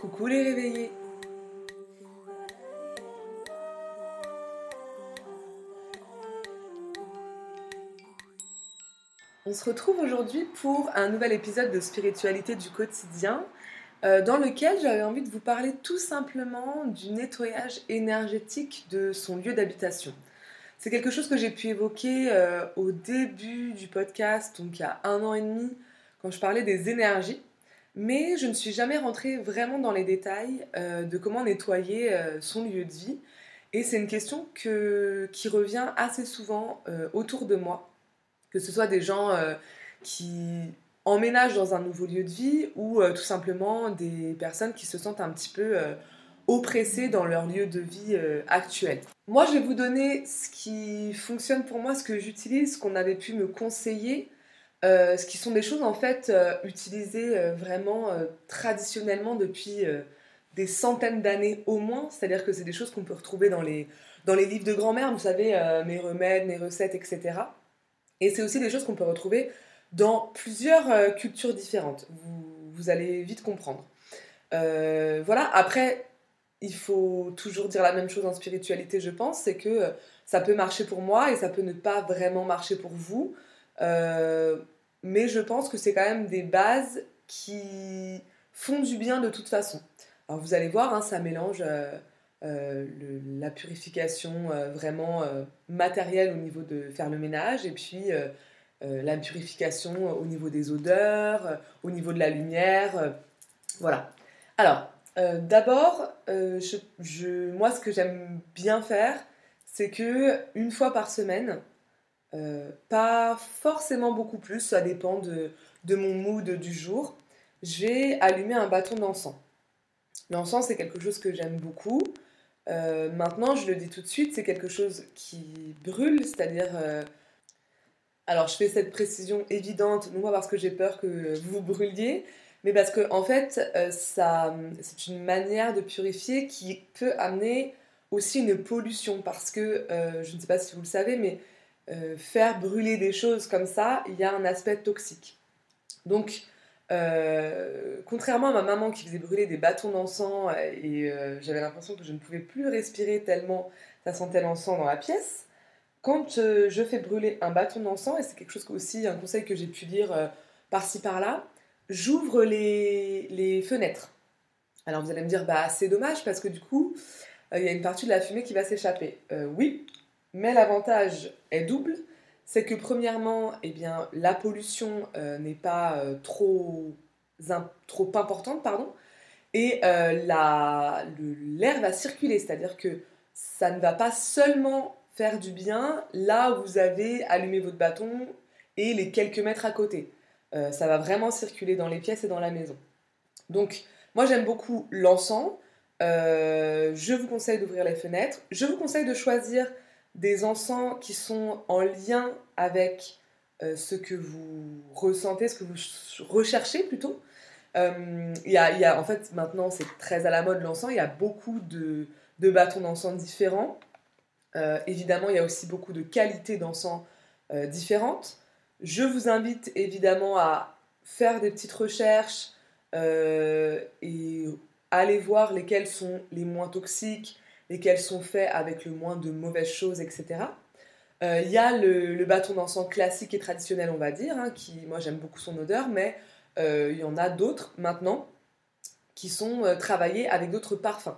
Coucou les réveillés On se retrouve aujourd'hui pour un nouvel épisode de Spiritualité du quotidien euh, dans lequel j'avais envie de vous parler tout simplement du nettoyage énergétique de son lieu d'habitation. C'est quelque chose que j'ai pu évoquer euh, au début du podcast, donc il y a un an et demi, quand je parlais des énergies, mais je ne suis jamais rentrée vraiment dans les détails euh, de comment nettoyer son lieu de vie. Et c'est une question qui revient assez souvent autour de moi, que ce soit des gens qui emménagent dans un nouveau lieu de vie ou tout simplement des personnes qui se sentent un petit peu oppressés dans leur lieu de vie euh, actuel. Moi, je vais vous donner ce qui fonctionne pour moi, ce que j'utilise, ce qu'on avait pu me conseiller, euh, ce qui sont des choses en fait euh, utilisées vraiment traditionnellement depuis des centaines d'années au moins. C'est-à-dire que c'est des choses qu'on peut retrouver dans les, dans les livres de grand-mère, vous savez, mes remèdes, mes recettes, etc. Et c'est aussi des choses qu'on peut retrouver dans plusieurs cultures différentes. Vous, vous, allez vite comprendre. voilà, après, il faut toujours dire la même chose en spiritualité, je pense, c'est que euh, ça peut marcher pour moi et ça peut ne pas vraiment marcher pour vous. Euh, mais je pense que c'est quand même des bases qui font du bien de toute façon. Alors vous allez voir, hein, ça mélange euh, la purification vraiment matérielle au niveau de faire le ménage et puis la purification au niveau des odeurs, au niveau de la lumière. voilà. Alors, euh, d'abord, euh, moi, ce que j'aime bien faire, c'est que une fois par semaine, euh, pas forcément beaucoup plus, ça dépend de, mon mood du jour, je vais allumer un bâton d'encens. L'encens, c'est quelque chose que j'aime beaucoup. maintenant, je le dis tout de suite, c'est quelque chose qui brûle, c'est-à-dire... alors, je fais cette précision évidente, non pas parce que j'ai peur que vous brûliez, mais parce que en fait, euh, ça, c'est une manière de purifier qui peut amener aussi une pollution parce que euh, je ne sais pas si vous le savez, mais euh, faire brûler des choses comme ça, il y a un aspect toxique. Donc, contrairement à ma maman qui faisait brûler des bâtons d'encens et j'avais l'impression que je ne pouvais plus respirer tellement ça sentait l'encens dans la pièce, quand je fais brûler un bâton d'encens, et c'est quelque chose aussi, un conseil que j'ai pu dire par-ci par-là, j'ouvre les, fenêtres. Alors vous allez me dire, bah c'est dommage parce que du coup, euh, il y a une partie de la fumée qui va s'échapper. Euh, oui, mais l'avantage est double. C'est que premièrement, eh bien, la pollution euh, n'est pas trop, trop importante, pardon, et l'air va circuler, c'est-à-dire que ça ne va pas seulement faire du bien là où vous avez allumé votre bâton et les quelques mètres à côté. Euh, ça va vraiment circuler dans les pièces et dans la maison. Donc, moi j'aime beaucoup l'encens. Euh, je vous conseille d'ouvrir les fenêtres. Je vous conseille de choisir des encens qui sont en lien avec euh, ce que vous ressentez, ce que vous recherchez plutôt. Il y, a, en fait, maintenant c'est très à la mode l'encens, il y a beaucoup de, de bâtons d'encens différents. évidemment, il y a aussi beaucoup de qualités d'encens différentes. Je vous invite évidemment à faire des petites recherches euh, et aller voir lesquels sont les moins toxiques, lesquels sont faits avec le moins de mauvaises choses, etc. Euh, il y a le, bâton d'encens classique et traditionnel, on va dire, hein, qui, moi j'aime beaucoup son odeur, mais euh, il y en a d'autres maintenant qui sont travaillés avec d'autres parfums.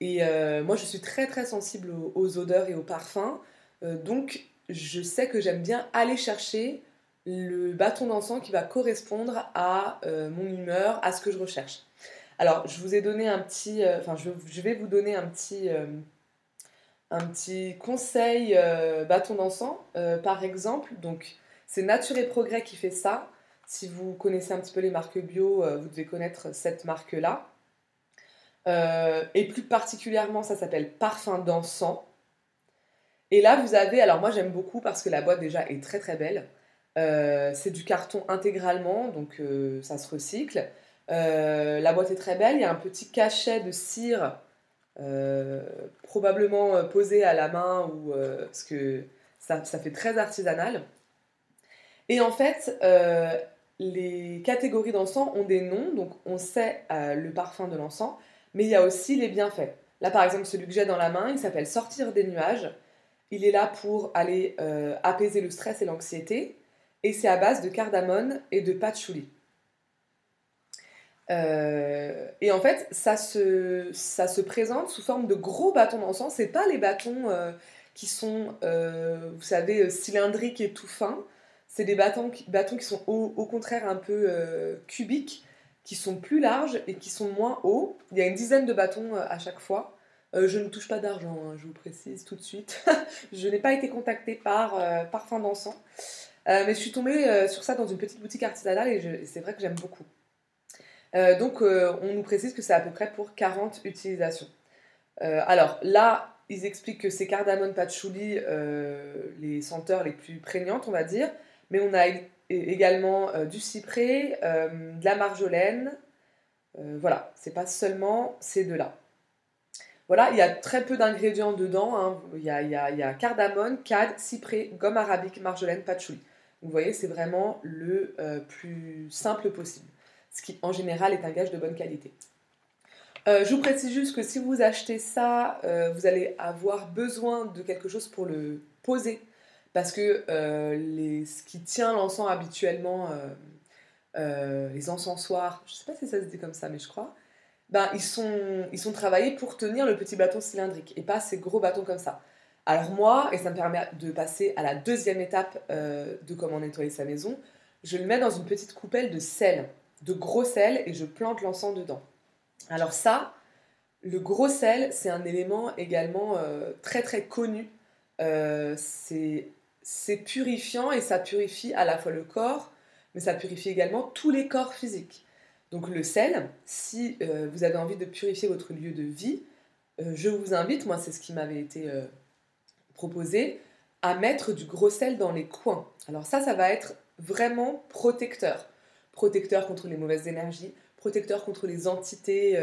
Et moi je suis très très sensible aux odeurs et aux parfums, donc je sais que j'aime bien aller chercher le bâton d'encens qui va correspondre à euh, mon humeur, à ce que je recherche. Alors, je vous ai donné un petit, euh, enfin, je, vais vous donner un petit, euh, conseil bâton d'encens, par exemple. Donc, c'est Nature et Progrès qui fait ça. Si vous connaissez un petit peu les marques bio, vous devez connaître cette marque-là. et plus particulièrement, ça s'appelle Parfum d'encens. Et là, vous avez, alors moi j'aime beaucoup parce que la boîte déjà est très très belle. Euh, c'est du carton intégralement, donc euh, ça se recycle. Euh, la boîte est très belle, il y a un petit cachet de cire probablement posé à la main ou parce que ça, fait très artisanal. Et en fait, les catégories d'encens ont des noms, donc on sait euh, le parfum de l'encens, mais il y a aussi les bienfaits. Là, par exemple, celui que j'ai dans la main, il s'appelle Sortir des nuages. Il est là pour aller euh, apaiser le stress et l'anxiété, et c'est à base de cardamone et de patchouli. Euh, et en fait, ça se, ça se présente sous forme de gros bâtons d'encens. C'est pas les bâtons qui sont, vous savez, cylindriques et tout fins. C'est des bâtons bâtons qui sont au, contraire un peu euh, cubiques, qui sont plus larges et qui sont moins hauts. Il y a une dizaine de bâtons euh, à chaque fois. Euh, je ne touche pas d'argent, hein, je vous précise tout de suite. je n'ai pas été contactée par Parfum d'encens. mais je suis tombée sur ça dans une petite boutique artisanale et, c'est vrai que j'aime beaucoup. Donc on nous précise que c'est à peu près pour 40 utilisations. alors là, ils expliquent que c'est cardamone patchouli, les senteurs les plus prégnantes, on va dire mais on a également euh, du cyprès, euh, de la marjolaine. Euh, voilà, c'est pas seulement ces deux-là. Voilà, il y a très peu d'ingrédients dedans. Hein. Il, y a, cardamone, cad, cyprès, gomme arabique, marjolaine, patchouli. Vous voyez, c'est vraiment le plus simple possible, ce qui en général est un gage de bonne qualité. je vous précise juste que si vous achetez ça, vous allez avoir besoin de quelque chose pour le poser parce que euh, ce qui tient l'encens habituellement, euh, euh, les encensoirs, je ne sais pas si ça se dit comme ça, mais je crois, ben, ils, sont, ils sont travaillés pour tenir le petit bâton cylindrique et pas ces gros bâtons comme ça. Alors moi, et ça me permet de passer à la deuxième étape de comment nettoyer sa maison, je le mets dans une petite coupelle de sel, de gros sel, et je plante l'encens dedans. Alors ça, le gros sel, c'est un élément également très très connu. c'est c'est purifiant et ça purifie à la fois le corps, mais ça purifie également tous les corps physiques. Donc le sel, si euh, vous avez envie de purifier votre lieu de vie, euh, je vous invite, moi c'est ce qui m'avait été euh, proposé, à mettre du gros sel dans les coins. Alors ça, ça va être vraiment protecteur. Protecteur contre les mauvaises énergies, protecteur contre les entités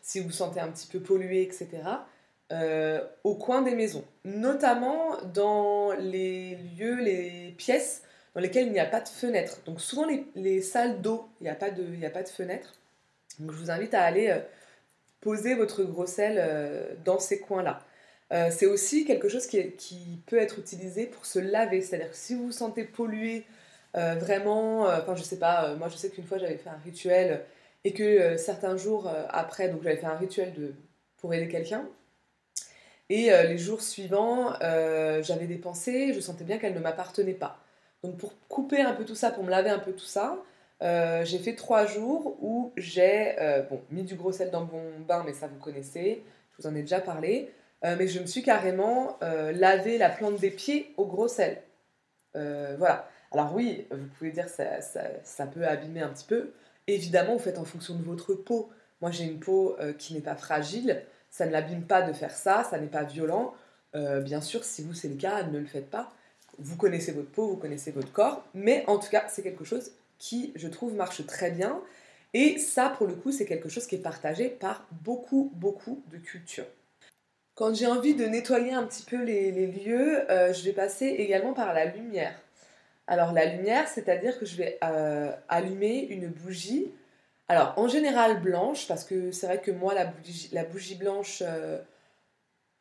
si vous vous sentez un petit peu pollué, etc. Euh, au coin des maisons, notamment dans les lieux, les pièces dans lesquelles il n'y a pas de fenêtre. Donc souvent les, salles d'eau, il n'y a, pas de, a pas de fenêtre. Donc je vous invite à aller euh, poser votre gros sel euh, dans ces coins-là. c'est aussi quelque chose qui, qui, peut être utilisé pour se laver. C'est-à-dire que si vous vous sentez pollué, vraiment, enfin je sais pas, moi je sais qu'une fois j'avais fait un rituel et que certains jours après, donc j'avais fait un rituel pour aider quelqu'un, et euh, les jours suivants, euh, j'avais des pensées, je sentais bien qu'elles ne m'appartenaient pas. Donc pour couper un peu tout ça, pour me laver un peu tout ça, euh, j'ai fait trois jours où j'ai bon, mis du gros sel dans mon bain, mais ça vous connaissez, je vous en ai déjà parlé. mais je me suis carrément lavé la plante des pieds au gros sel. voilà. Alors oui, vous pouvez dire ça, ça, peut abîmer un petit peu. Évidemment, vous faites en fonction de votre peau. Moi, j'ai une peau qui n'est pas fragile ça ne l'abîme pas de faire ça, ça n'est pas violent. Euh, bien sûr, si vous c'est le cas, ne le faites pas. Vous connaissez votre peau, vous connaissez votre corps, mais en tout cas, c'est quelque chose qui, je trouve, marche très bien. Et ça, pour le coup, c'est quelque chose qui est partagé par beaucoup, beaucoup de cultures. Quand j'ai envie de nettoyer un petit peu les, lieux, euh, je vais passer également par la lumière. Alors la lumière, c'est-à-dire que je vais euh, allumer une bougie alors, en général blanche, parce que c'est vrai que moi, la bougie, la bougie blanche, euh,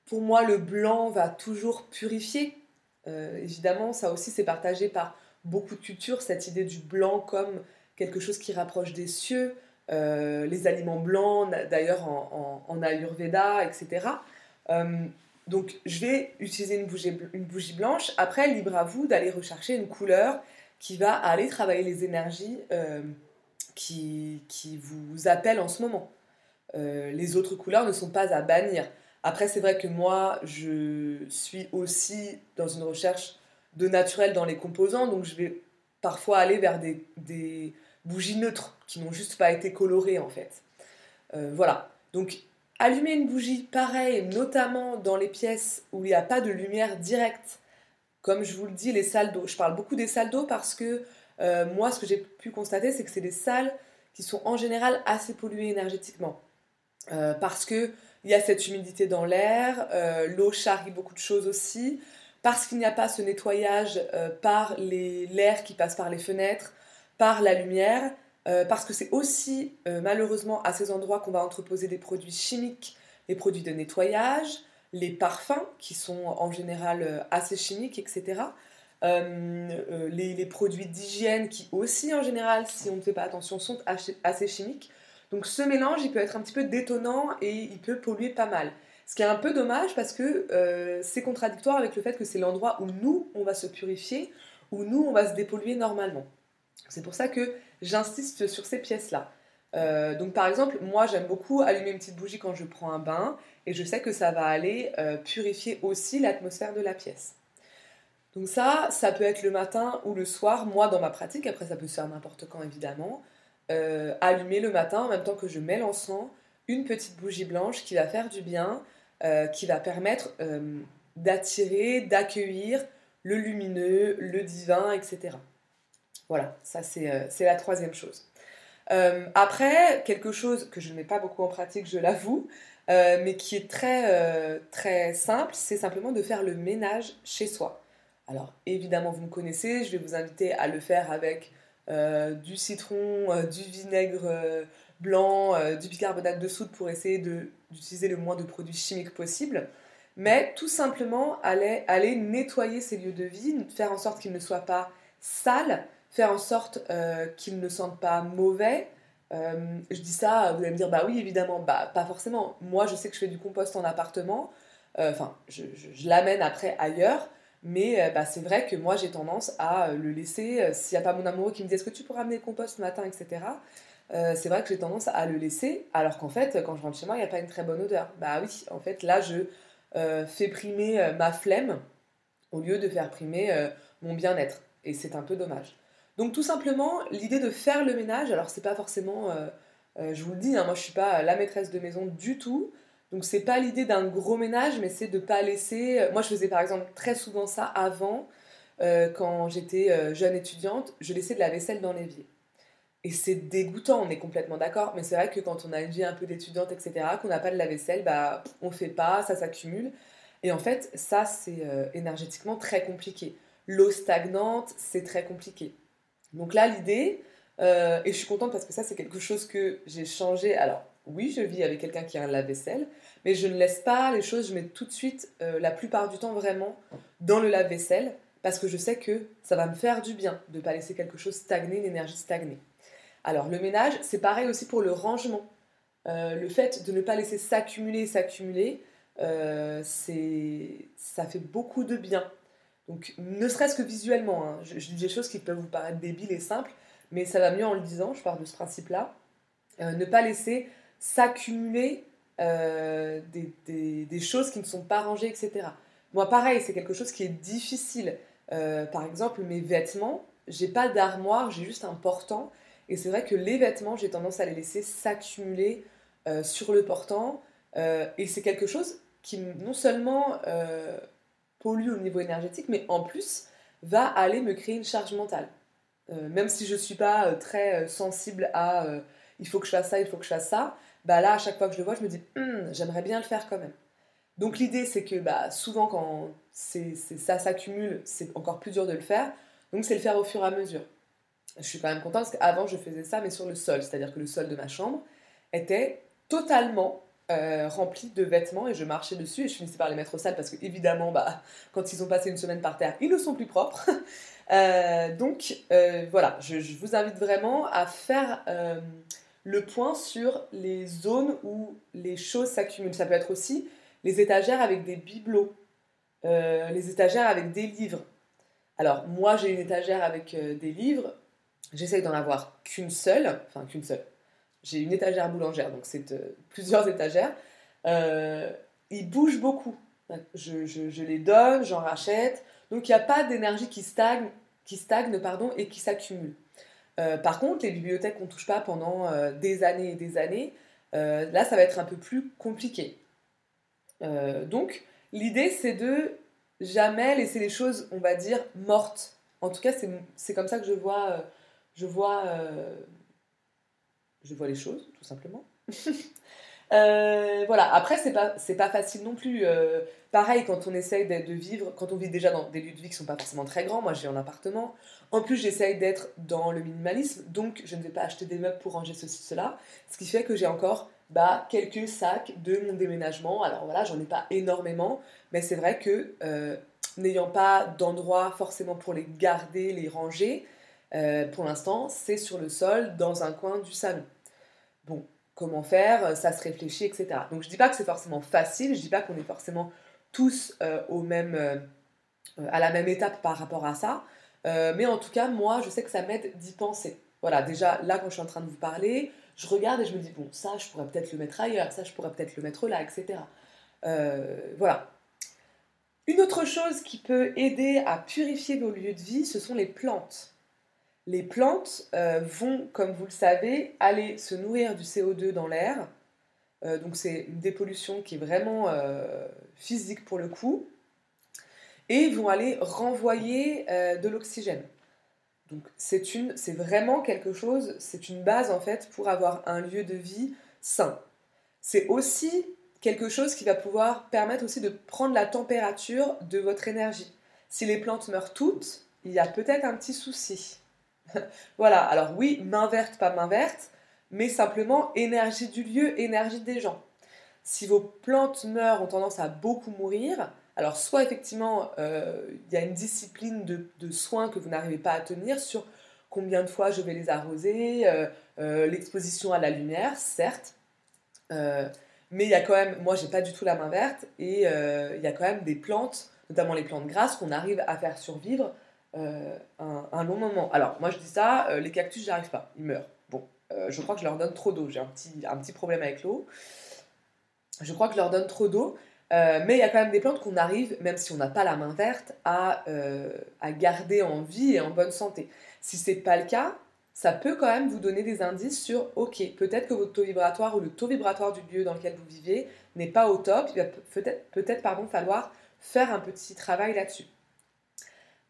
pour moi, le blanc va toujours purifier. Euh, évidemment, ça aussi, c'est partagé par beaucoup de cultures, cette idée du blanc comme quelque chose qui rapproche des cieux, les aliments blancs, d'ailleurs en, en, Ayurveda, etc. donc, je vais utiliser une bougie, blanche. Après, libre à vous d'aller rechercher une couleur qui va aller travailler les énergies qui, qui vous appelle en ce moment. Euh, les autres couleurs ne sont pas à bannir. Après, c'est vrai que moi, je suis aussi dans une recherche de naturel dans les composants, donc je vais parfois aller vers des, des bougies neutres qui n'ont juste pas été colorées en fait. Euh, voilà. Donc, allumer une bougie, pareil, notamment dans les pièces où il n'y a pas de lumière directe. Comme je vous le dis, les salles d'eau. Je parle beaucoup des salles d'eau parce que euh, moi, ce que j'ai pu constater, c'est que c'est des salles qui sont en général assez polluées énergétiquement. Euh, parce qu'il y a cette humidité dans l'air, euh, l'eau charrie beaucoup de choses aussi, parce qu'il n'y a pas ce nettoyage par l'air qui passe par les fenêtres, par la lumière, parce que c'est aussi malheureusement à ces endroits qu'on va entreposer des produits chimiques, les produits de nettoyage, les parfums qui sont en général assez chimiques, etc. les, produits d'hygiène qui aussi en général, si on ne fait pas attention, sont assez chimiques. Donc ce mélange, il peut être un petit peu détonnant et il peut polluer pas mal. Ce qui est un peu dommage parce que euh, c'est contradictoire avec le fait que c'est l'endroit où nous, on va se purifier, où nous, on va se dépolluer normalement. C'est pour ça que j'insiste sur ces pièces-là. Euh, donc par exemple, moi j'aime beaucoup allumer une petite bougie quand je prends un bain et je sais que ça va aller euh, purifier aussi l'atmosphère de la pièce. Donc ça, ça peut être le matin ou le soir, moi dans ma pratique, après ça peut se faire n'importe quand évidemment. Euh, allumer le matin en même temps que je mets l'encens, une petite bougie blanche qui va faire du bien, qui va permettre d'attirer, d'accueillir le lumineux, le divin, etc. Voilà, ça c'est la troisième chose. après, quelque chose que je ne mets pas beaucoup en pratique, je l'avoue, mais qui est très, très simple, c'est simplement de faire le ménage chez soi. Alors évidemment, vous me connaissez, je vais vous inviter à le faire avec euh, du citron, euh, du vinaigre euh, blanc, du bicarbonate de soude pour essayer d'utiliser le moins de produits chimiques possible. Mais tout simplement aller, aller nettoyer ces lieux de vie, faire en sorte qu'ils ne soient pas sales, faire en sorte qu'ils ne sentent pas mauvais. je dis ça, vous allez me dire, bah oui, évidemment, bah pas forcément. Moi, je sais que je fais du compost en appartement, enfin, je, l'amène après ailleurs. Mais euh, bah, c'est vrai que moi, j'ai tendance à euh, le laisser. Euh, s'il n'y a pas mon amoureux qui me dit est-ce que tu pourras amener le compost ce matin, etc. c'est vrai que j'ai tendance à le laisser, alors qu'en fait, quand je rentre chez moi, il n'y a pas une très bonne odeur. Bah oui, en fait, là, je fais primer ma flemme au lieu de faire primer mon bien-être. Et c'est un peu dommage. Donc tout simplement, l'idée de faire le ménage, alors c'est pas forcément, je vous le dis, hein, moi je suis pas la maîtresse de maison du tout, donc c'est pas l'idée d'un gros ménage, mais c'est de pas laisser. Euh, moi, je faisais par exemple très souvent ça avant, euh, quand j'étais euh, jeune étudiante, je laissais de la vaisselle dans l'évier. Et c'est dégoûtant, on est complètement d'accord, mais c'est vrai que quand on a une vie un peu d'étudiante, etc., qu'on n'a pas de la vaisselle, bah on fait pas, ça s'accumule. Et en fait, ça c'est énergétiquement très compliqué. L'eau stagnante, c'est très compliqué. Donc là, l'idée, et je suis contente parce que ça c'est quelque chose que j'ai changé. Alors oui, je vis avec quelqu'un qui a un lave-vaisselle, mais je ne laisse pas les choses, je mets tout de suite, euh, la plupart du temps vraiment, dans le lave-vaisselle, parce que je sais que ça va me faire du bien de ne pas laisser quelque chose stagner, l'énergie stagner. Alors le ménage, c'est pareil aussi pour le rangement. Euh, le fait de ne pas laisser s'accumuler, s'accumuler, euh, ça fait beaucoup de bien. Donc ne serait-ce que visuellement, hein. je, dis des choses qui peuvent vous paraître débiles et simples, mais ça va mieux en le disant, je pars de ce principe-là. ne pas laisser s'accumuler euh, des, choses qui ne sont pas rangées, etc. Moi, pareil, c'est quelque chose qui est difficile. Euh, par exemple, mes vêtements, j'ai pas d'armoire, j'ai juste un portant. Et c'est vrai que les vêtements, j'ai tendance à les laisser s'accumuler euh, sur le portant. et c'est quelque chose qui non seulement pollue au niveau énergétique, mais en plus va aller me créer une charge mentale. même si je ne suis pas très sensible à il faut que je fasse ça, il faut que je fasse ça, bah là, à chaque fois que je le vois, je me dis, hum, j'aimerais bien le faire quand même. Donc l'idée, c'est que bah, souvent, quand c'est, ça s'accumule, c'est encore plus dur de le faire. Donc c'est le faire au fur et à mesure. Je suis quand même contente parce qu'avant, je faisais ça, mais sur le sol. C'est-à-dire que le sol de ma chambre était totalement euh, de vêtements et je marchais dessus et je finissais par les mettre au sale parce que, évidemment, bah, quand ils ont passé une semaine par terre, ils ne sont plus propres. Euh, donc euh, voilà, je, je, vous invite vraiment à faire le point sur les zones où les choses s'accumulent. Ça peut être aussi les étagères avec des bibelots, euh, les étagères avec des livres. Alors moi j'ai une étagère avec euh, des livres, j'essaye d'en avoir qu'une seule, enfin qu'une seule. J'ai une étagère boulangère, donc c'est euh, plusieurs étagères. ils bougent beaucoup. Je, les donne, j'en rachète. Donc il n'y a pas d'énergie qui stagne, qui stagne pardon, et qui s'accumule. Euh, par contre, les bibliothèques qu'on ne touche pas pendant euh, des années et des années, euh, là, ça va être un peu plus compliqué. donc, l'idée, c'est de jamais laisser les choses, on va dire, mortes. En tout cas, c'est comme ça que je vois, je vois, je vois les choses, tout simplement. Euh, voilà, après, c'est pas, pas facile non plus. Euh, pareil, quand on essaye de vivre, quand on vit déjà dans des lieux de vie qui sont pas forcément très grands, moi j'ai un appartement. En plus, j'essaye d'être dans le minimalisme, donc je ne vais pas acheter des meubles pour ranger ceci, cela. Ce qui fait que j'ai encore bah, quelques sacs de mon déménagement. Alors voilà, j'en ai pas énormément, mais c'est vrai que euh, n'ayant pas d'endroit forcément pour les garder, les ranger, pour l'instant, c'est sur le sol, dans un coin du salon. Bon, comment faire, ça se réfléchit, etc. Donc je dis pas que c'est forcément facile, je dis pas qu'on est forcément tous euh, au même, euh, à la même étape par rapport à ça, euh, mais en tout cas, moi, je sais que ça m'aide d'y penser. Voilà, déjà là, quand je suis en train de vous parler, je regarde et je me dis, bon, ça, je pourrais peut-être le mettre ailleurs, ça, je pourrais peut-être le mettre là, etc. voilà. Une autre chose qui peut aider à purifier vos lieux de vie, ce sont les plantes les plantes euh, vont, comme vous le savez, aller se nourrir du CO2 dans l'air. Euh, donc c'est une dépollution qui est vraiment euh, physique pour le coup. Et vont aller renvoyer de l'oxygène. Donc c'est une, c'est vraiment quelque chose, c'est une base en fait pour avoir un lieu de vie sain. C'est aussi quelque chose qui va pouvoir permettre aussi de prendre la température de votre énergie. Si les plantes meurent toutes, il y a peut-être un petit souci. voilà, alors oui, main verte, pas main verte, mais simplement énergie du lieu, énergie des gens. Si vos plantes meurent, ont tendance à beaucoup mourir, alors soit effectivement euh, il y a une discipline de, soins que vous n'arrivez pas à tenir sur combien de fois je vais les arroser, euh, euh, l'exposition à la lumière, certes, mais il y a quand même, moi j'ai pas du tout la main verte, et il y a quand même des plantes, notamment les plantes grasses, qu'on arrive à faire survivre euh, un, long moment. Alors, moi je dis ça, euh, les cactus, j'arrive pas, ils meurent. Bon, euh, je crois que je leur donne trop d'eau, j'ai un petit, problème avec l'eau. Je crois que je leur donne trop d'eau, mais il y a quand même des plantes qu'on arrive, même si on n'a pas la main verte, à, garder en vie et en bonne santé. Si c'est pas le cas, ça peut quand même vous donner des indices sur, ok, peut-être que votre taux vibratoire ou le taux vibratoire du lieu dans lequel vous vivez n'est pas au top, il va peut-être falloir faire un petit travail là-dessus.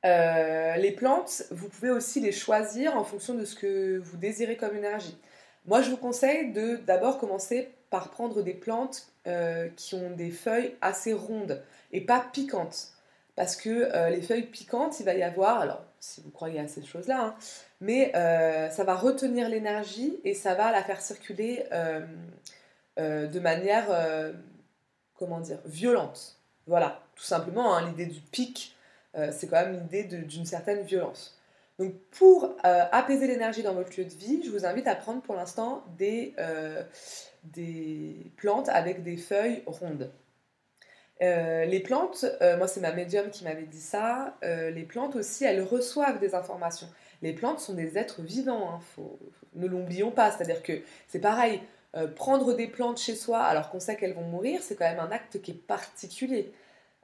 Euh, les plantes, vous pouvez aussi les choisir en fonction de ce que vous désirez comme énergie. Moi, je vous conseille de d'abord commencer par prendre des plantes euh, qui ont des feuilles assez rondes et pas piquantes. Parce que euh, les feuilles piquantes, il va y avoir, alors si vous croyez à ces choses-là, hein, mais ça va retenir l'énergie et ça va la faire circuler de manière, comment dire, violente. Voilà, tout simplement, hein, l'idée du pic, c'est quand même l'idée d'une certaine violence. Donc pour euh, apaiser l'énergie dans votre lieu de vie, je vous invite à prendre pour l'instant des, euh, des plantes avec des feuilles rondes. les plantes, moi c'est ma médium qui m'avait dit ça, les plantes aussi, elles reçoivent des informations. Les plantes sont des êtres vivants, hein, ne l'oublions pas, c'est-à-dire que c'est pareil, prendre des plantes chez soi alors qu'on sait qu'elles vont mourir, c'est quand même un acte qui est particulier.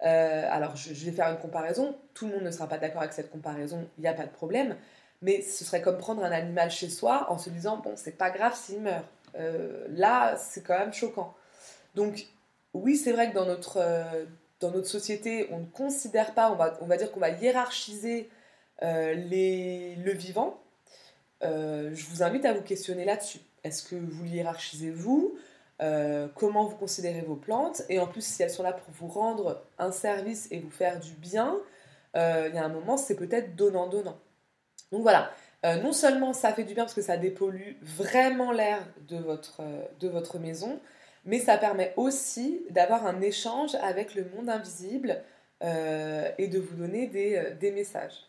Euh, alors, je, vais faire une comparaison. Tout le monde ne sera pas d'accord avec cette comparaison, il n'y a pas de problème. Mais ce serait comme prendre un animal chez soi en se disant, bon, c'est pas grave s'il meurt. Euh, là, c'est quand même choquant. Donc, oui, c'est vrai que dans notre, euh, dans notre société, on ne considère pas, on va, on va dire qu'on va hiérarchiser les, le vivant. je vous invite à vous questionner là-dessus. Est-ce que vous hiérarchisez vous? Euh, comment vous considérez vos plantes, et en plus si elles sont là pour vous rendre un service et vous faire du bien, euh, il y a un moment c'est peut-être donnant-donnant. Donc voilà, euh, non seulement ça fait du bien parce que ça dépollue vraiment l'air de votre, maison, mais ça permet aussi d'avoir un échange avec le monde invisible et de vous donner des messages.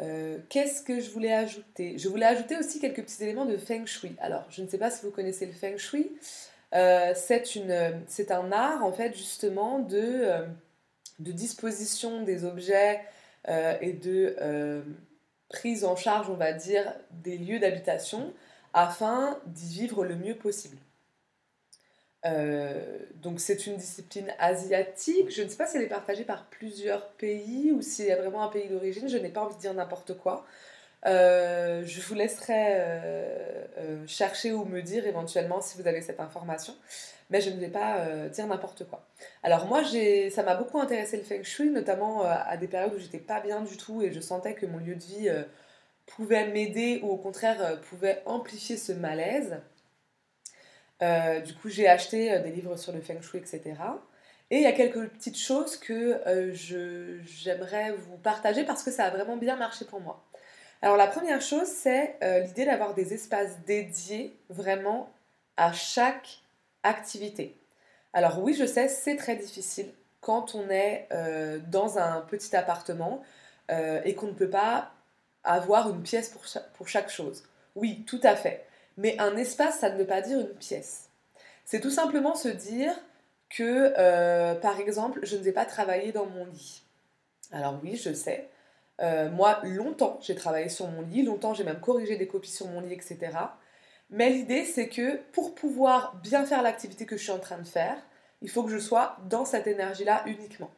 Euh, qu'est-ce que je voulais ajouter? Je voulais ajouter aussi quelques petits éléments de Feng Shui. Alors, je ne sais pas si vous connaissez le Feng Shui. Euh, c'est un art, en fait, justement, de, euh, de disposition des objets et de prise en charge, on va dire, des lieux d'habitation afin d'y vivre le mieux possible. Euh, donc c'est une discipline asiatique. Je ne sais pas si elle est partagée par plusieurs pays ou s'il y a vraiment un pays d'origine. Je n'ai pas envie de dire n'importe quoi. Euh, je vous laisserai euh, chercher ou me dire éventuellement si vous avez cette information. Mais je ne vais pas dire n'importe quoi. Alors moi, ça m'a beaucoup intéressé le feng shui, notamment à des périodes où j'étais pas bien du tout et je sentais que mon lieu de vie pouvait m'aider ou au contraire pouvait amplifier ce malaise. Euh, du coup, j'ai acheté euh, des livres sur le feng shui, etc. Et il y a quelques petites choses que j'aimerais vous partager parce que ça a vraiment bien marché pour moi. Alors la première chose, c'est l'idée d'avoir des espaces dédiés vraiment à chaque activité. Alors oui, je sais, c'est très difficile quand on est dans un petit appartement et qu'on ne peut pas avoir une pièce pour pour chaque chose. Oui, tout à fait. Mais un espace, ça ne veut pas dire une pièce. C'est tout simplement se dire que, euh, par exemple, je ne vais pas travailler dans mon lit. Alors oui, je sais. Euh, moi, longtemps, j'ai travaillé sur mon lit. Longtemps, j'ai même corrigé des copies sur mon lit, etc. Mais l'idée, c'est que pour pouvoir bien faire l'activité que je suis en train de faire, il faut que je sois dans cette énergie-là uniquement.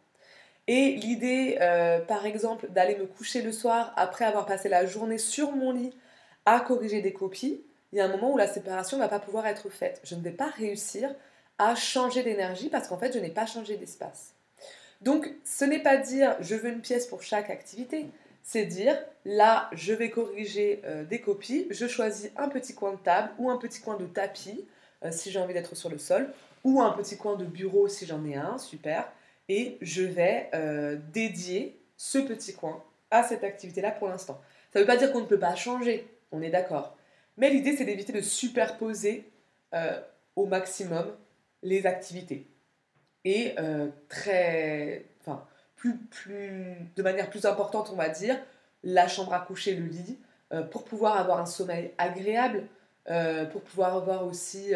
Et l'idée, euh, par exemple, d'aller me coucher le soir après avoir passé la journée sur mon lit à corriger des copies, il y a un moment où la séparation ne va pas pouvoir être faite. Je ne vais pas réussir à changer d'énergie parce qu'en fait, je n'ai pas changé d'espace. Donc, ce n'est pas dire je veux une pièce pour chaque activité, c'est dire là, je vais corriger euh, des copies, je choisis un petit coin de table ou un petit coin de tapis euh, si j'ai envie d'être sur le sol, ou un petit coin de bureau si j'en ai un, super, et je vais euh, dédier ce petit coin à cette activité-là pour l'instant. Ça ne veut pas dire qu'on ne peut pas changer, on est d'accord. Mais l'idée, c'est d'éviter de superposer euh, au maximum les activités. Et euh, très, enfin, plus, plus, de manière plus importante, on va dire, la chambre à coucher, le lit, euh, pour pouvoir avoir un sommeil agréable, pour pouvoir avoir aussi,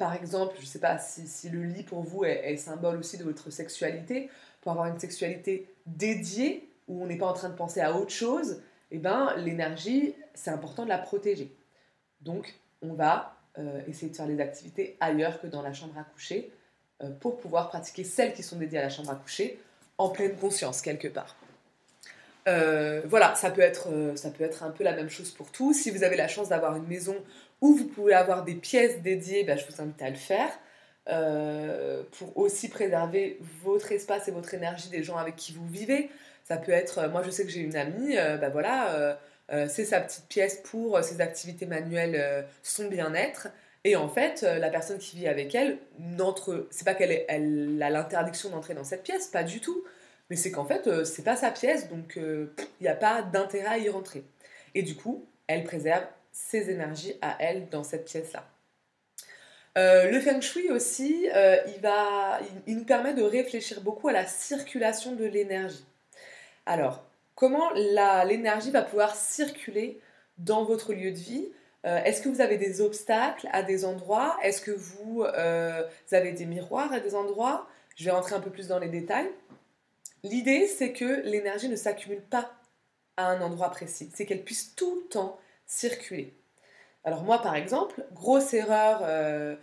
par exemple, je ne sais pas si, le lit pour vous est, symbole aussi de votre sexualité, pour avoir une sexualité dédiée, où on n'est pas en train de penser à autre chose, eh ben, l'énergie, c'est important de la protéger. Donc, on va euh, essayer de faire les activités ailleurs que dans la chambre à coucher euh, pour pouvoir pratiquer celles qui sont dédiées à la chambre à coucher en pleine conscience, quelque part. Euh, voilà, ça peut, être, ça peut être un peu la même chose pour tout. Si vous avez la chance d'avoir une maison où vous pouvez avoir des pièces dédiées, ben, je vous invite à le faire. pour aussi préserver votre espace et votre énergie des gens avec qui vous vivez. Ça peut être, euh, moi je sais que j'ai une amie, ben voilà, euh, c'est sa petite pièce pour ses activités manuelles, son bien-être. Et en fait, la personne qui vit avec elle, n'entre, c'est pas qu'elle elle a l'interdiction d'entrer dans cette pièce, pas du tout. Mais c'est qu'en fait, c'est pas sa pièce, donc il n'y a pas d'intérêt à y rentrer. Et du coup, elle préserve ses énergies à elle dans cette pièce-là. le feng shui aussi, il, va, il, nous permet de réfléchir beaucoup à la circulation de l'énergie. Alors, comment l'énergie va pouvoir circuler dans votre lieu de vie? Euh, Est-ce que vous avez des obstacles à des endroits? Est-ce que vous, euh, avez des miroirs à des endroits? Je vais rentrer un peu plus dans les détails. L'idée, c'est que l'énergie ne s'accumule pas à un endroit précis, c'est qu'elle puisse tout le temps circuler. Alors moi, par exemple, grosse erreur, euh,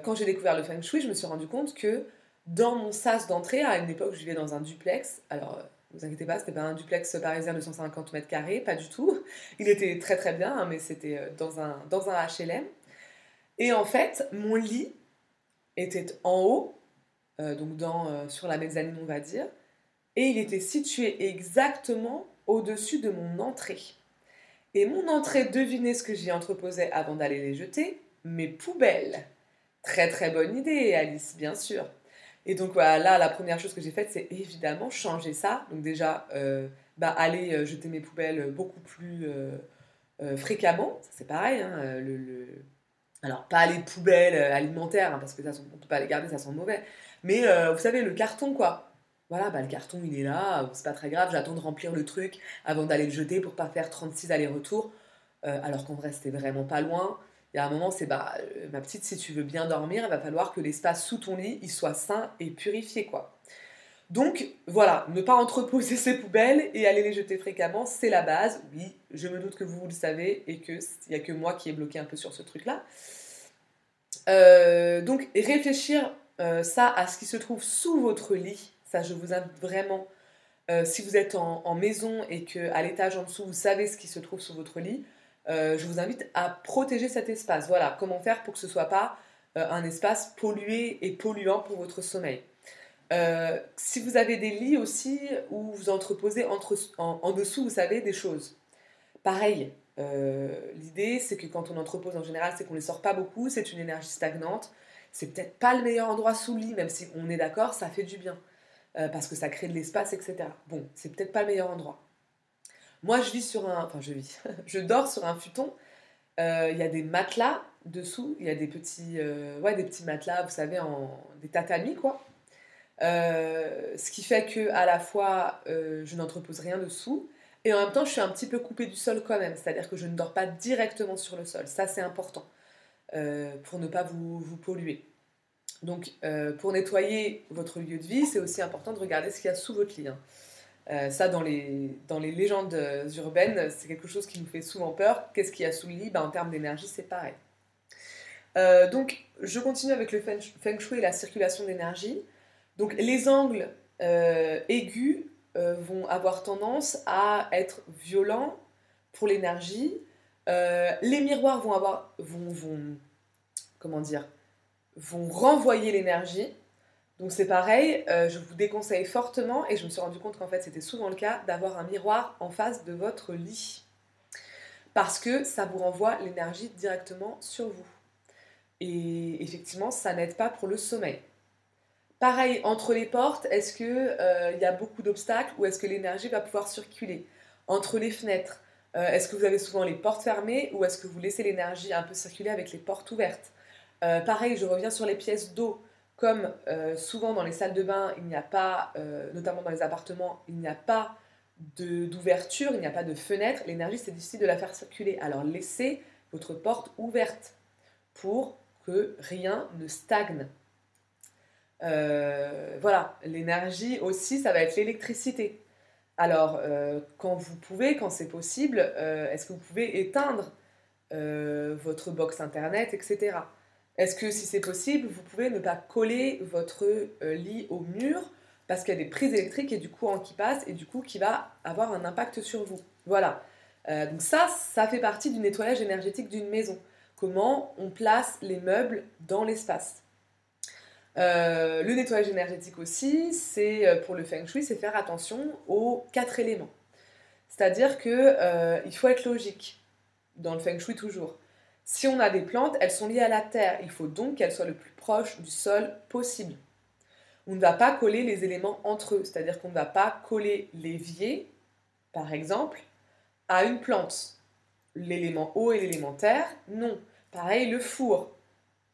quand j'ai découvert le feng shui, je me suis rendu compte que dans mon sas d'entrée, à une époque, je vivais dans un duplex. Alors, vous inquiétez pas, c'était pas un duplex parisien de 150 mètres carrés, pas du tout. Il était très très bien, hein, mais c'était euh, dans un, dans un HLM. Et en fait, mon lit était en haut, euh, donc dans, euh, sur la mezzanine on va dire, et il était situé exactement au-dessus de mon entrée. Et mon entrée, devinez ce que j'y entreposais avant d'aller les jeter Mes poubelles. Très très bonne idée, Alice, bien sûr. Et donc voilà, là, la première chose que j'ai faite, c'est évidemment changer ça. Donc déjà, euh, bah, aller euh, jeter mes poubelles beaucoup plus euh, fréquemment. C'est pareil. Hein, le, Alors, pas les poubelles alimentaires, hein, parce que ça, on ne peut pas les garder, ça sent mauvais. Mais vous savez, le carton, quoi. Voilà, bah, le carton, il est là, c'est pas très grave, j'attends de remplir le truc avant d'aller le jeter pour pas faire 36 allers-retours. alors qu'en vrai, c'était vraiment pas loin il y a un moment, c'est bah, euh, ma petite, si tu veux bien dormir, il va falloir que l'espace sous ton lit il soit sain et purifié, quoi. Donc voilà, ne pas entreposer ses poubelles et aller les jeter fréquemment, c'est la base. Oui, je me doute que vous, le savez et qu'il n'y a que moi qui ai bloqué un peu sur ce truc-là. Euh, donc réfléchir euh, ça à ce qui se trouve sous votre lit, ça je vous invite vraiment. si vous êtes en, en maison et qu'à l'étage en dessous, vous savez ce qui se trouve sous votre lit, euh, je vous invite à protéger cet espace. Voilà, comment faire pour que ce ne soit pas euh, un espace pollué et polluant pour votre sommeil. Euh, si vous avez des lits aussi où vous entreposez entre, en, dessous, vous savez, des choses. Pareil, L'idée, c'est que quand on entrepose en général, c'est qu'on ne les sort pas beaucoup, c'est une énergie stagnante. C'est peut-être pas le meilleur endroit sous le lit, même si on est d'accord, ça fait du bien. parce que ça crée de l'espace, etc. Bon, c'est peut-être pas le meilleur endroit. Moi, je vis sur un. Enfin, je vis. je dors sur un futon. Il y a des matelas dessous. Il y a des petits, ouais, des petits matelas, vous savez, en des tatamis, quoi. Euh, ce qui fait que à la fois euh, je n'entrepose rien dessous et en même temps je suis un petit peu coupée du sol quand même, c'est-à-dire que je ne dors pas directement sur le sol. Ça c'est important euh, pour ne pas vous, vous polluer. Donc pour nettoyer votre lieu de vie, c'est aussi important de regarder ce qu'il y a sous votre lit. Hein. Ça dans les, dans les légendes urbaines, c'est quelque chose qui nous fait souvent peur. Qu'est-ce qu'il y a sous le lit ben, En termes d'énergie, c'est pareil. donc je continue avec le feng shui et la circulation d'énergie. Donc les angles euh, aigus euh, vont avoir tendance à être violents pour l'énergie. Euh, les miroirs vont avoir, vont, comment dire, vont renvoyer l'énergie. Donc c'est pareil, je vous déconseille fortement, et je me suis rendu compte qu'en fait c'était souvent le cas, d'avoir un miroir en face de votre lit. Parce que ça vous renvoie l'énergie directement sur vous. Et effectivement, ça n'aide pas pour le sommeil. Pareil, entre les portes, est-ce qu'il euh, y a beaucoup d'obstacles ou est-ce que l'énergie va pouvoir circuler? Entre les fenêtres, euh, est-ce que vous avez souvent les portes fermées ou est-ce que vous laissez l'énergie un peu circuler avec les portes ouvertes? Euh, Pareil, je reviens sur les pièces d'eau. Comme souvent dans les salles de bain, il n'y a pas, notamment dans les appartements, il n'y a pas d'ouverture, il n'y a pas de fenêtre, l'énergie c'est difficile de la faire circuler. Alors laissez votre porte ouverte pour que rien ne stagne. Euh, voilà, l'énergie aussi, ça va être l'électricité. Alors, euh, quand vous pouvez, quand c'est possible, euh, est-ce que vous pouvez éteindre votre box internet, etc. Est-ce que si c'est possible, vous pouvez ne pas coller votre lit au mur parce qu'il y a des prises électriques et du courant qui passe et du coup qui va avoir un impact sur vous? Voilà. donc ça, ça fait partie du nettoyage énergétique d'une maison. Comment on place les meubles dans l'espace? Euh, le nettoyage énergétique aussi, c'est euh, pour le feng shui, c'est faire attention aux quatre éléments. C'est-à-dire que euh, il faut être logique dans le feng shui toujours. Si on a des plantes, elles sont liées à la terre. Il faut donc qu'elles soient le plus proche du sol possible. On ne va pas coller les éléments entre eux, c'est-à-dire qu'on ne va pas coller l'évier, par exemple, à une plante. L'élément eau et l'élément terre, non. Pareil, le four.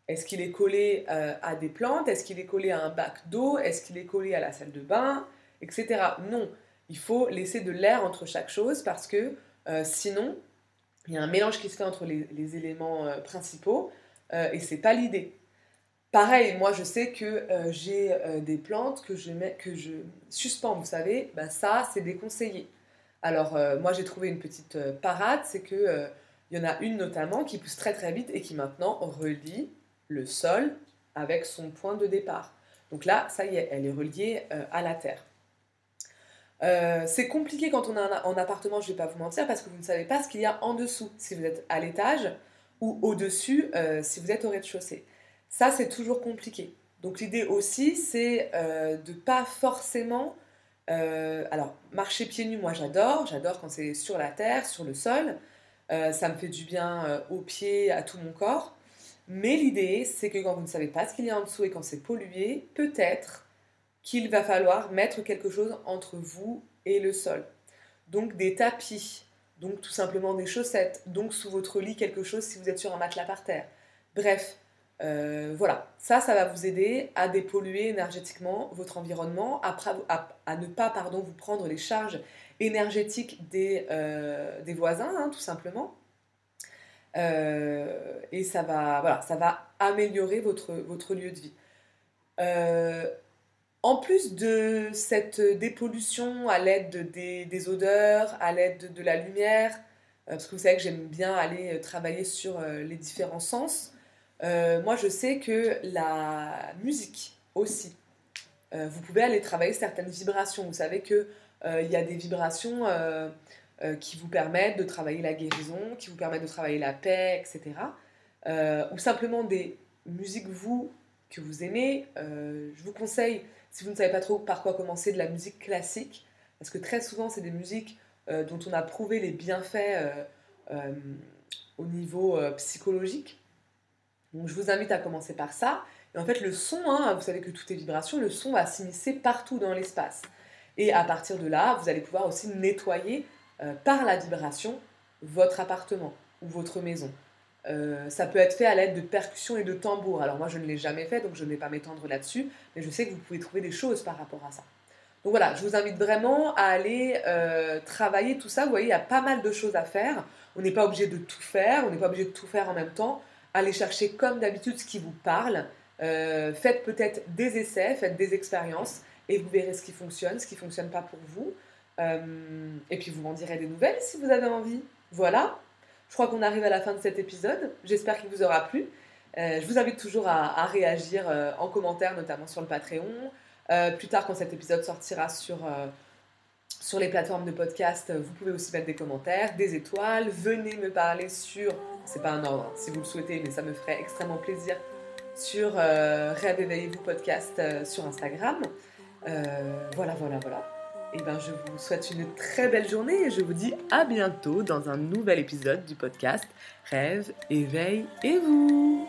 Est-ce qu'il est collé euh, à des plantes? Est-ce qu'il est collé à un bac d'eau? Est-ce qu'il est collé à la salle de bain? Etc. Non, il faut laisser de l'air entre chaque chose parce que euh, sinon, il y a un mélange qui se fait entre les, éléments euh, principaux et c'est pas l'idée. Pareil, moi je sais que j'ai des plantes que je, mets, que je suspends, vous savez, ben ça c'est déconseillé. Alors moi j'ai trouvé une petite parade, c'est que il y en a une notamment qui pousse très très vite et qui maintenant relie le sol avec son point de départ. Donc là, ça y est, elle est reliée euh, à la terre. Euh, c'est compliqué quand on est en appartement, je ne vais pas vous mentir, parce que vous ne savez pas ce qu'il y a en dessous, si vous êtes à l'étage, ou au-dessus, euh, si vous êtes au rez-de-chaussée. Ça, c'est toujours compliqué. Donc l'idée aussi, c'est de pas forcément... alors, marcher pieds nus, moi j'adore, j'adore quand c'est sur la terre, sur le sol. ça me fait du bien aux pieds, à tout mon corps. Mais l'idée, c'est que quand vous ne savez pas ce qu'il y a en dessous et quand c'est pollué, peut-être qu'il va falloir mettre quelque chose entre vous et le sol. Donc des tapis, donc tout simplement des chaussettes, donc sous votre lit quelque chose si vous êtes sur un matelas par terre. Bref, euh, voilà, ça, ça va vous aider à dépolluer énergétiquement votre environnement, à, ne pas pardon, vous prendre les charges énergétiques des, euh, voisins, hein, tout simplement. Euh, et ça va, voilà, ça va améliorer votre, votre lieu de vie. Euh, en plus de cette dépollution à l'aide des, des, odeurs, à l'aide de, la lumière, euh, parce que vous savez que j'aime bien aller travailler sur les différents sens, moi je sais que la musique aussi, vous pouvez aller travailler certaines vibrations. Vous savez qu'il il y a des vibrations euh, qui vous permettent de travailler la guérison, qui vous permettent de travailler la paix, etc. Euh, ou simplement des musiques, vous, que vous aimez. Euh, je vous conseille, si vous ne savez pas trop par quoi commencer, de la musique classique, parce que très souvent, c'est des musiques dont on a prouvé les bienfaits au niveau psychologique. Donc je vous invite à commencer par ça. Et en fait, le son, hein, vous savez que tout est vibration, le son va s'immiscer partout dans l'espace. Et à partir de là, vous allez pouvoir aussi nettoyer par la vibration votre appartement ou votre maison. Euh, ça peut être fait à l'aide de percussions et de tambours. Alors moi je ne l'ai jamais fait donc je ne vais pas m'étendre là-dessus, mais je sais que vous pouvez trouver des choses par rapport à ça. Donc voilà, je vous invite vraiment à aller euh, travailler tout ça. Vous voyez, il y a pas mal de choses à faire. On n'est pas obligé de tout faire, on n'est pas obligé de tout faire en même temps. Allez chercher comme d'habitude ce qui vous parle. Euh, faites peut-être des essais, faites des expériences et vous verrez ce qui fonctionne, ce qui ne fonctionne pas pour vous. et puis vous m'en direz des nouvelles si vous avez envie. Voilà, je crois qu'on arrive à la fin de cet épisode. J'espère qu'il vous aura plu. Euh, je vous invite toujours à, réagir euh, en commentaire, notamment sur le Patreon. Euh, plus tard, quand cet épisode sortira sur, sur les plateformes de podcast, vous pouvez aussi mettre des commentaires, des étoiles. Venez me parler sur, c'est pas un ordre hein, si vous le souhaitez, mais ça me ferait extrêmement plaisir, sur Rêve Éveillez-vous podcast sur Instagram. voilà, voilà, voilà. Et eh ben, je vous souhaite une très belle journée et je vous dis à bientôt dans un nouvel épisode du podcast Rêve, éveil et vous.